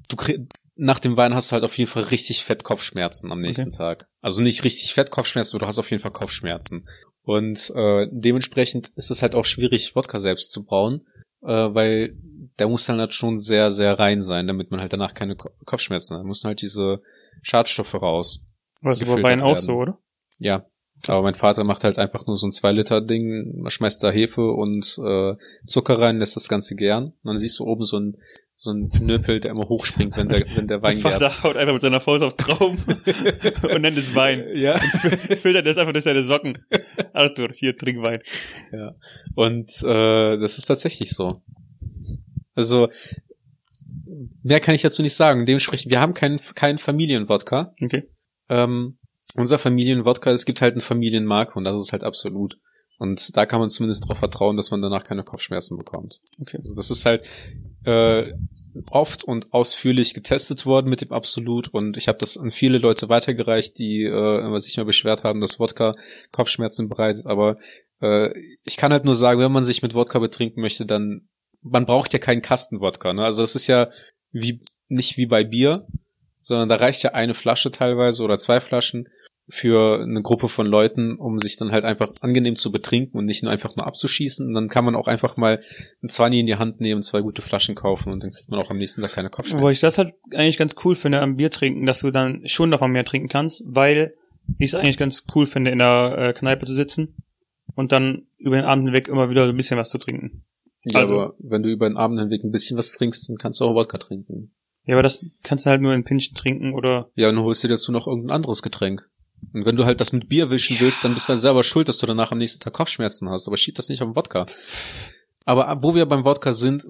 du krieg, nach dem Wein hast du halt auf jeden Fall richtig fett Kopfschmerzen am nächsten Tag. Also nicht richtig fett Kopfschmerzen, aber du hast auf jeden Fall Kopfschmerzen. Und äh, dementsprechend ist es halt auch schwierig, Wodka selbst zu brauen, äh, weil der muss dann halt schon sehr, sehr rein sein, damit man halt danach keine Ko Kopfschmerzen hat. Da müssen halt diese Schadstoffe raus. Bei gefiltert Wein auch so, oder? Ja. Aber mein Vater macht halt einfach nur so ein 2-Liter-Ding, schmeißt da Hefe und äh, Zucker rein, lässt das Ganze gären. Und dann siehst du oben so ein so ein Knöpel, der immer hochspringt, wenn der, wenn der Wein gärt. Vater haut einfach mit seiner Faust auf Trauben und nennt es Wein. Ja. Filtert das einfach durch seine Socken. Arthur, hier, trink Wein. ja. Und äh, das ist tatsächlich so. Also, mehr kann ich dazu nicht sagen. Dementsprechend, wir haben keinen keinen Familienwodka. Okay. Ähm, unser Familienwodka, es gibt halt eine Familienmarke und das ist halt absolut. Und da kann man zumindest darauf vertrauen, dass man danach keine Kopfschmerzen bekommt. Okay. Also das ist halt äh, oft und ausführlich getestet worden mit dem Absolut und ich habe das an viele Leute weitergereicht, die äh, immer sich mal beschwert haben, dass Wodka Kopfschmerzen bereitet. Aber äh, ich kann halt nur sagen, wenn man sich mit Wodka betrinken möchte, dann man braucht ja keinen Kasten Wodka. Ne? Also es ist ja wie nicht wie bei Bier, sondern da reicht ja eine Flasche teilweise oder zwei Flaschen für eine Gruppe von Leuten, um sich dann halt einfach angenehm zu betrinken und nicht nur einfach mal abzuschießen. Und dann kann man auch einfach mal ein 20 in die Hand nehmen, zwei gute Flaschen kaufen und dann kriegt man auch am nächsten Tag keine Kopfschmerzen. Wo ich das halt eigentlich ganz cool finde am Bier trinken, dass du dann schon davon mehr trinken kannst, weil ich es eigentlich ganz cool finde, in der äh, Kneipe zu sitzen und dann über den Abend hinweg immer wieder so ein bisschen was zu trinken. ja, also- aber wenn du über den Abend hinweg ein bisschen was trinkst, dann kannst du auch Wodka trinken. Ja, aber das kannst du halt nur in Pinchen trinken oder Ja, dann holst du dir dazu noch irgendein anderes Getränk. Und wenn du halt das mit Bier wischen willst, dann bist du halt selber schuld, dass du danach am nächsten Tag Kopfschmerzen hast. Aber schieb das nicht auf den Wodka. Aber ab- wo wir beim Wodka sind,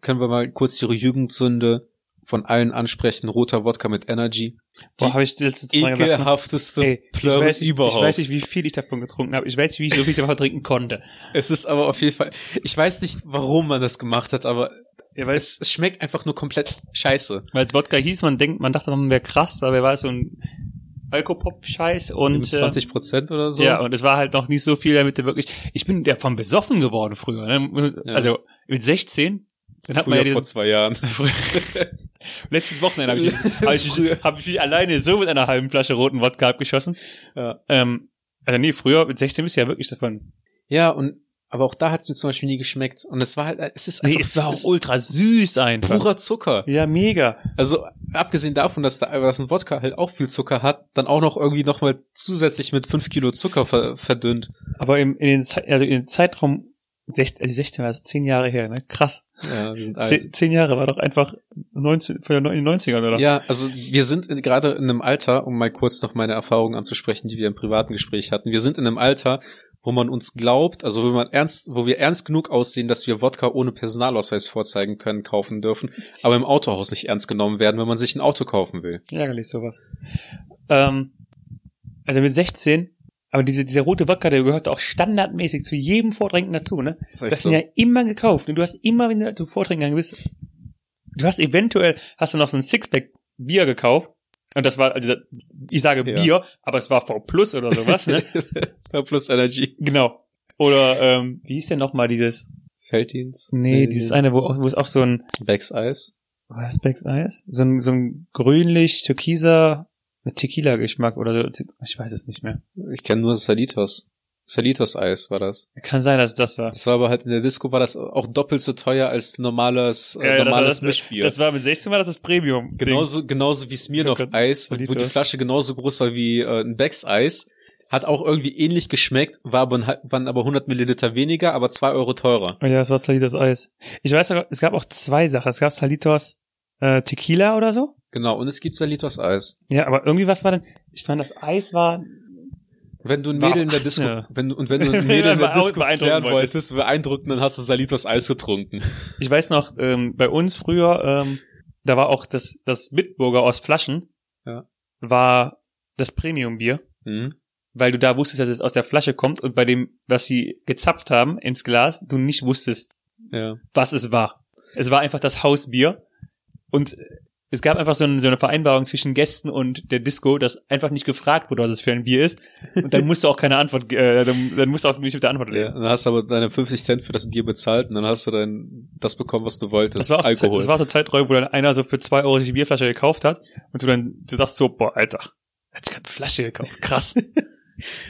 können wir mal kurz die Jugendsünde von allen ansprechen. Roter Wodka mit Energy. boah, Die habe ich letztes Mal ne? ekelhafteste Ey, ich Plörre weiß, nicht, überhaupt. ich weiß nicht, wie viel ich davon getrunken habe. Ich weiß, wie ich so viel davon trinken konnte. Es ist aber auf jeden Fall, ich weiß nicht, warum man das gemacht hat, aber Ja, weil es, es schmeckt einfach nur komplett scheiße. weil es Wodka hieß, man denkt, man dachte, man wäre krass, aber er war so ein Alkopop-Scheiß und Mit äh, 20 Prozent oder so. Ja, und es war halt noch nicht so viel, damit du wirklich. Ich bin davon besoffen geworden früher. Ne? Ja. Also mit 16. Dann hat man ja vor diesen, zwei Jahren. letztes Wochenende habe ich, hab ich, mich- hab ich mich alleine so mit einer halben Flasche roten Wodka abgeschossen. Ja. Ähm, also nee, früher mit 16 bist du ja wirklich davon. Ja, und aber auch da hat es mir zum Beispiel nie geschmeckt. Und es war halt, es ist Nee, einfach es war auch es ultra süß einfach. purer Zucker. Ja, mega. Also abgesehen davon, dass da dass ein Wodka halt auch viel Zucker hat, dann auch noch irgendwie nochmal zusätzlich mit fünf Kilo Zucker ver verdünnt. Aber im, in den, Ze- also in den Zeitraum 16, also 16 war das 10 Jahre her, ne? Krass. Ja, wir sind alt. Zehn, zehn Jahre war doch einfach 19, für in den 90ern, oder? Ja, also wir sind in, gerade in einem Alter, um mal kurz noch meine Erfahrungen anzusprechen, die wir im privaten Gespräch hatten. Wir sind in einem Alter, wo man uns glaubt, also wo man ernst, wo wir ernst genug aussehen, dass wir Wodka ohne Personalausweis vorzeigen können, kaufen dürfen, aber im Autohaus nicht ernst genommen werden, wenn man sich ein Auto kaufen will. Ärgerlich sowas. Ähm, also mit 16, aber diese, dieser rote Wodka, der gehört auch standardmäßig zu jedem Vortrinken dazu, ne? Das ist Du hast so. ihn ja immer gekauft und du hast immer, wenn du zum Vortrinken gegangen bist, du hast eventuell, hast du noch so ein Sixpack Bier gekauft und das war, also ich sage Ja. Bier, aber es war V Plus oder sowas, ne? Plus Energy. genau. Oder, ähm, wie hieß denn nochmal dieses, Felddienst. nee, dieses eine, wo, wo es auch so ein, Becks Eis. was ist Becks Eis? So ein, so ein grünlich, türkiser, mit Tequila-Geschmack oder so, ich weiß es nicht mehr. Ich kenne nur Salitos. Salitos Eis war das. Kann sein, dass es das war. Das war aber halt in der Disco war das auch doppelt so teuer als normales, äh, Ja, normales das, das, Mischbier. das war mit 16 war das das Premium. Genauso, genauso wie Smirnoff Eis, wo, die Flasche genauso groß war wie äh, ein Becks Eis. Hat auch irgendwie ähnlich geschmeckt, war aber, waren aber 100 Milliliter weniger, aber zwei Euro teurer. Ja, das war Salitos Eis. Ich weiß es gab auch zwei Sachen. Es gab Salitos äh, Tequila oder so. Genau, und es gibt Salitos Eis. Ja, aber irgendwie was war denn? Ich meine, das Eis war. Wenn du ein Mädel in der Disco, 18er. wenn, du- und wenn du ein Mädel in der Disco beeindrucken klären wolltest. wolltest, beeindrucken, dann hast du Salitos Eis getrunken. Ich weiß noch, ähm, bei uns früher, ähm, da war auch das das Bitburger aus Flaschen. Ja. War das Premium-Bier, Mhm. weil du da wusstest, dass es aus der Flasche kommt und bei dem, was sie gezapft haben ins Glas, du nicht wusstest, Ja. was es war. Es war einfach das Hausbier und es gab einfach so eine, so eine Vereinbarung zwischen Gästen und der Disco, dass einfach nicht gefragt wurde, was es für ein Bier ist. Und dann musst du auch keine Antwort, äh, dann, dann musst du auch nicht mit der Antwort ja. leben. Dann hast du aber deine 50 Cent für das Bier bezahlt und dann hast du dann das bekommen, was du wolltest. Das war, auch Alkohol. das war so Zeiträume, wo dann einer so für zwei Euro sich die Bierflasche gekauft hat und du dann du sagst so, boah, Alter, hätte ich gerade eine Flasche gekauft. Krass.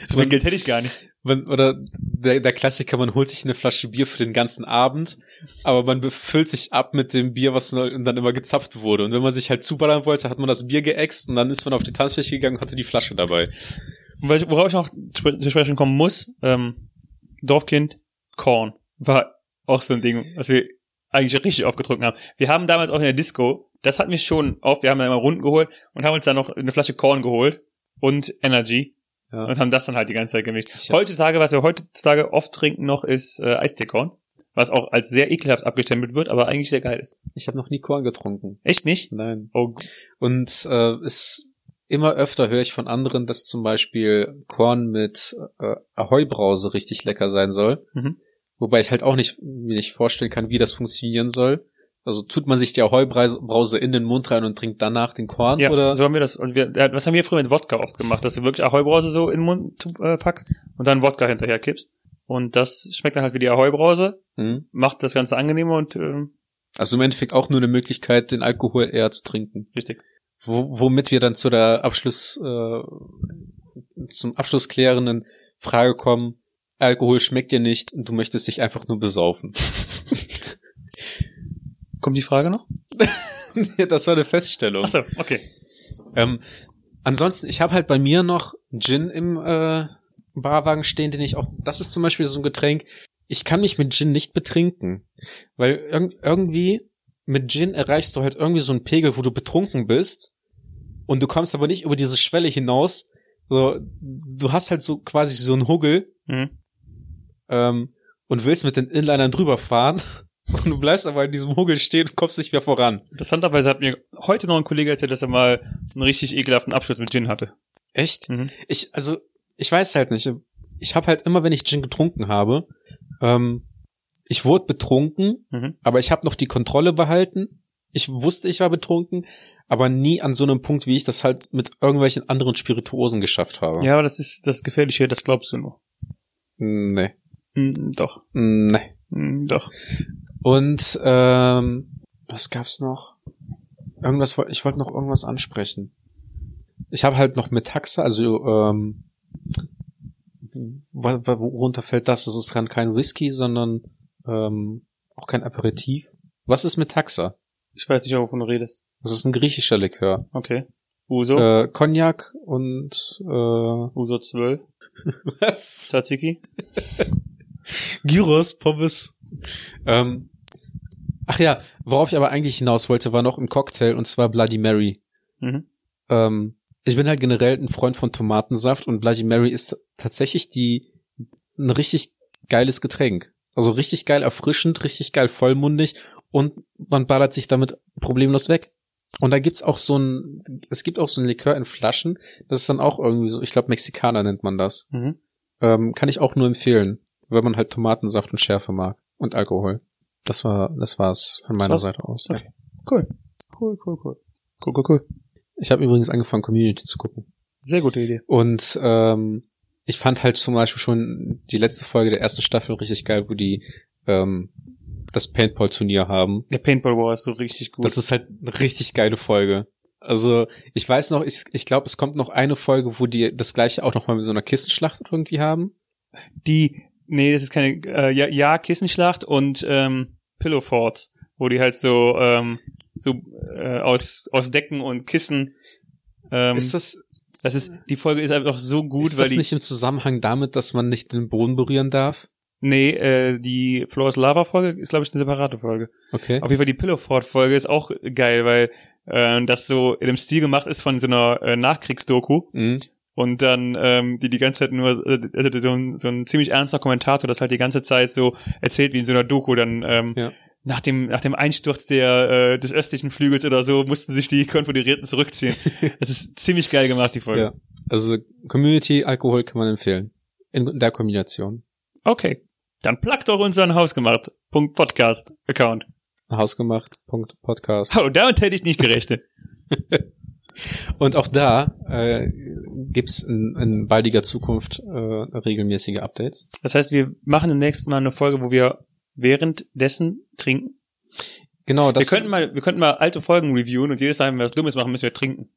So viel Man- Geld hätte ich gar nicht. Man, oder der, der Klassiker, man holt sich eine Flasche Bier für den ganzen Abend, aber man befüllt sich ab mit dem Bier, was dann immer gezapft wurde. Und wenn man sich halt zuballern wollte, hat man das Bier geäxt und dann ist man auf die Tanzfläche gegangen und hatte die Flasche dabei. Und weil- worauf ich noch zu sprechen kommen muss, ähm, Dorfkind, Korn, war auch so ein Ding, was wir eigentlich richtig aufgetrunken haben. Wir haben damals auch in der Disco, das hat mich schon auf, wir haben dann immer Runden geholt und haben uns dann noch eine Flasche Korn geholt und Energy Ja. und haben das dann halt die ganze Zeit gemischt. Hab- Heutzutage, was wir heutzutage oft trinken noch, ist äh, Eisteekorn, was auch als sehr ekelhaft abgestempelt wird, aber eigentlich sehr geil ist. Ich habe noch nie Korn getrunken. Echt nicht? Nein. Oh, Und äh, es immer öfter höre ich von anderen, dass zum Beispiel Korn mit äh, Ahoi-Brause richtig lecker sein soll. Mhm. Wobei ich halt auch nicht mir nicht vorstellen kann, wie das funktionieren soll. Also tut man sich die Ahoi-Brause in den Mund rein und trinkt danach den Korn ja, oder? so haben wir das. Also wir, was haben wir früher mit Wodka oft gemacht, dass du wirklich Ahoi-Brause so in den Mund äh, packst und dann Wodka hinterher kippst. Und das schmeckt dann halt wie die Ahoi-Brause, Hm? macht das Ganze angenehmer und ähm, Also im Endeffekt auch nur eine Möglichkeit, den Alkohol eher zu trinken. richtig. Wo, womit wir dann zu der Abschluss, äh, zum abschlussklärenden Frage kommen. Alkohol schmeckt dir nicht und du möchtest dich einfach nur besaufen. Kommt die Frage noch? Das war eine Feststellung. Achso, okay. Ähm, ansonsten, ich habe halt bei mir noch Gin im äh, Barwagen stehen, den ich auch. Das ist zum Beispiel so ein Getränk. Ich kann mich mit Gin nicht betrinken, weil irg irgendwie mit Gin erreichst du halt irgendwie so einen Pegel, wo du betrunken bist und du kommst aber nicht über diese Schwelle hinaus. So, du hast halt so quasi so einen Huggel Mhm. ähm, und willst mit den Inlinern drüber fahren und du bleibst aber in diesem Huggel stehen und kommst nicht mehr voran. Interessanterweise hat mir heute noch ein Kollege erzählt, dass er mal einen richtig ekelhaften Abschluss mit Gin hatte. Echt? Mhm. Ich, also, ich weiß halt nicht. Ich habe halt immer, wenn ich Gin getrunken habe, ähm, ich wurde betrunken, Mhm. aber ich habe noch die Kontrolle behalten. Ich wusste, ich war betrunken, aber nie an so einem Punkt, wie ich das halt mit irgendwelchen anderen Spirituosen geschafft habe. Ja, aber das ist das Gefährliche, das glaubst du nur. Nee. Mhm, doch. Nee. Mhm, doch. Und ähm, was gab's noch? Irgendwas woll- ich wollte noch irgendwas ansprechen. Ich habe halt noch Metaxa, also ähm, wo- wo- worunter fällt das? Das ist dann kein Whisky, sondern ähm, auch kein Aperitif. Was ist mit Taxa? Ich weiß nicht, wovon du redest. Das ist ein griechischer Likör. Okay. Uso. Äh, Cognac und äh, Uso 12. was? Tzatziki. Gyros, Pommes. Ähm, ach ja, worauf ich aber eigentlich hinaus wollte, war noch ein Cocktail und zwar Bloody Mary. Mhm. Ähm, ich bin halt generell ein Freund von Tomatensaft und Bloody Mary ist tatsächlich die ein richtig geiles Getränk. Also richtig geil erfrischend, richtig geil vollmundig und man ballert sich damit problemlos weg. Und da gibt's auch so ein, es gibt auch so ein Likör in Flaschen, das ist dann auch irgendwie so, ich glaube Mexikaner nennt man das. Mhm. Ähm, kann ich auch nur empfehlen, wenn man halt Tomatensaft und Schärfe mag und Alkohol. Das war, das war's von meiner war's? Seite aus. Ja. Okay. Cool. Cool, cool, cool. Cool, cool, cool. Ich habe übrigens angefangen, Community zu gucken. Sehr gute Idee. Und ähm, ich fand halt zum Beispiel schon die letzte Folge der ersten Staffel richtig geil, wo die ähm, das Paintball-Turnier haben. Der Paintball War ist so richtig gut. Das ist halt eine richtig geile Folge. Also ich weiß noch, ich, ich glaube, es kommt noch eine Folge, wo die das gleiche auch noch mal mit so einer Kissenschlacht irgendwie haben. die, nee, das ist keine, äh, ja, ja, Kissenschlacht und ähm, Pillow Forts, wo die halt so, ähm, so äh, aus, aus Decken und Kissen, ähm, ist das, das ist, die Folge ist einfach so gut, ist weil das die, nicht im Zusammenhang damit, dass man nicht den Boden berühren darf? nee, äh, die Floors Lava Folge ist, glaube ich, eine separate Folge. Okay. Auf jeden Fall die Pillow Fort Folge ist auch geil, weil äh, das so in dem Stil gemacht ist von so einer äh, Nachkriegsdoku. Mhm. Und dann ähm, die die ganze Zeit nur äh, also so, ein, so ein ziemlich ernster Kommentator das halt die ganze Zeit so erzählt wie in so einer Doku dann ähm, Ja. nach dem nach dem Einsturz der äh, des östlichen Flügels oder so mussten sich die Konföderierten zurückziehen das ist ziemlich geil gemacht die Folge Ja. Also Community, Alkohol kann man empfehlen. In der Kombination. okay dann plagt doch unseren Hausgemacht Podcast Account Hausgemacht. Punkt Podcast. oh damit hätte ich nicht gerechnet Und auch da äh, gibt's in, in baldiger Zukunft äh, regelmäßige Updates. das heißt wir machen demnächst mal eine Folge wo wir währenddessen trinken Genau, das wir könnten mal wir könnten mal alte Folgen reviewen und jedes Mal wenn wir was Dummes machen müssen wir trinken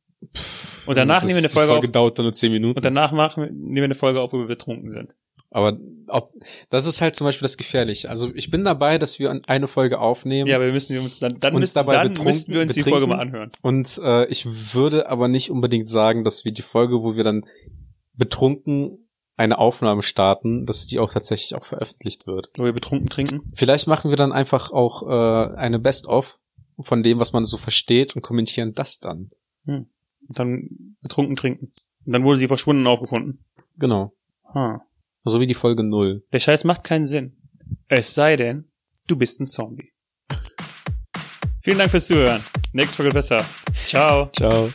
und danach nehmen wir eine die Folge auf Folge dauert dann nur zehn Minuten. Und danach machen nehmen wir eine Folge auf, wo wir betrunken sind. Aber ob, das ist halt zum Beispiel das Gefährliche. Also ich bin dabei, dass wir eine Folge aufnehmen. Ja, aber wir müssen uns dann, dann, Uns müssen, dabei dann betrunken- müssten wir uns die. Folge mal anhören. Und äh, ich würde aber nicht unbedingt sagen, dass wir die Folge, wo wir dann betrunken eine Aufnahme starten, dass die auch tatsächlich auch veröffentlicht wird. Wo wir betrunken trinken. Vielleicht machen wir dann einfach auch äh, eine Best-of von dem, was man so versteht und kommentieren das dann. Und dann betrunken trinken. Und dann wurde sie verschwunden und aufgefunden. Genau. Ha. So wie die Folge null. Der Scheiß macht keinen Sinn. Es sei denn, du bist ein Zombie. Vielen Dank fürs Zuhören. Nächste Folge besser. Ciao. Ciao.